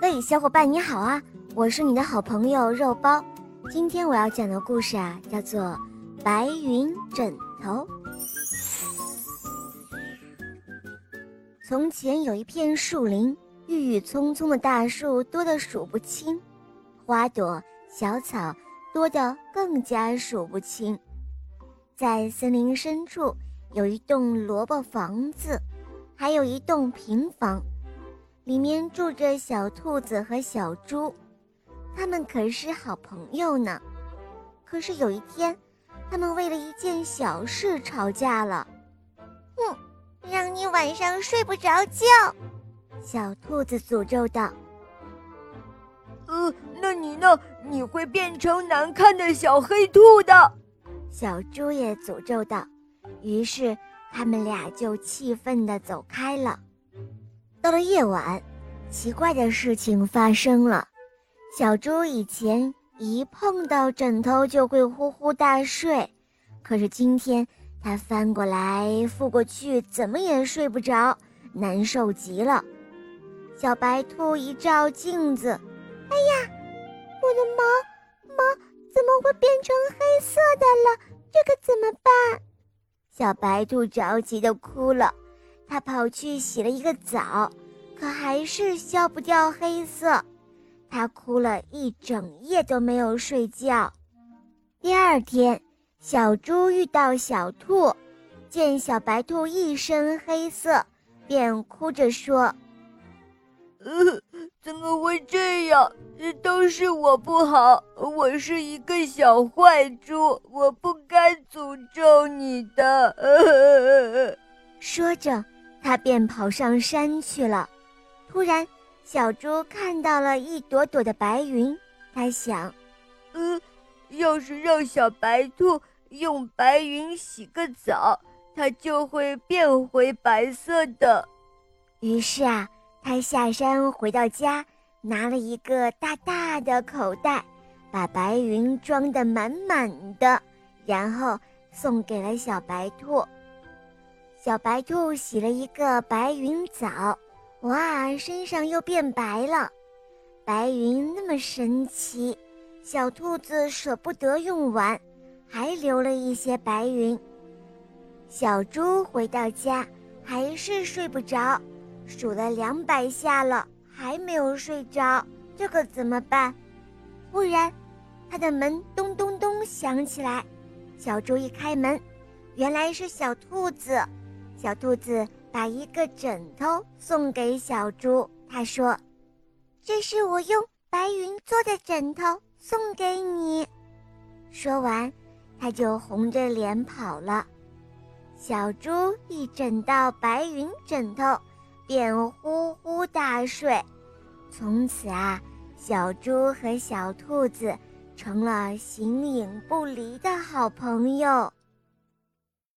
嘿，小伙伴你好啊！我是你的好朋友肉包。今天我要讲的故事啊，叫做《白云枕头》。从前有一片树林，郁郁葱葱的大树多得数不清，花朵、小草多得更加数不清。在森林深处有一栋萝卜房子，还有一栋平房。里面住着小兔子和小猪，他们可是好朋友呢。可是有一天，他们为了一件小事吵架了。哼，让你晚上睡不着觉！小兔子诅咒道。呃，那你呢？你会变成难看的小黑兔的。小猪也诅咒道。于是他们俩就气愤地走开了。到了夜晚，奇怪的事情发生了。小猪以前一碰到枕头就会呼呼大睡，可是今天它翻过来覆过去，怎么也睡不着，难受极了。小白兔一照镜子，哎呀，我的毛毛怎么会变成黑色的了？这可怎么办？小白兔着急的哭了。它跑去洗了一个澡，可还是消不掉黑色。他哭了一整夜都没有睡觉。第二天，小猪遇到小兔，见小白兔一身黑色，便哭着说：“呃，怎么会这样？都是我不好，我是一个小坏猪，我不该诅咒你的。”说着。他便跑上山去了。突然，小猪看到了一朵朵的白云。他想：“嗯，要是让小白兔用白云洗个澡，它就会变回白色的。”于是啊，他下山回到家，拿了一个大大的口袋，把白云装得满满的，然后送给了小白兔。小白兔洗了一个白云澡，哇，身上又变白了。白云那么神奇，小兔子舍不得用完，还留了一些白云。小猪回到家还是睡不着，数了两百下了，还没有睡着，这可怎么办？忽然，他的门咚咚咚响起来，小猪一开门，原来是小兔子。小兔子把一个枕头送给小猪，他说：“这是我用白云做的枕头，送给你。”说完，他就红着脸跑了。小猪一枕到白云枕头，便呼呼大睡。从此啊，小猪和小兔子成了形影不离的好朋友。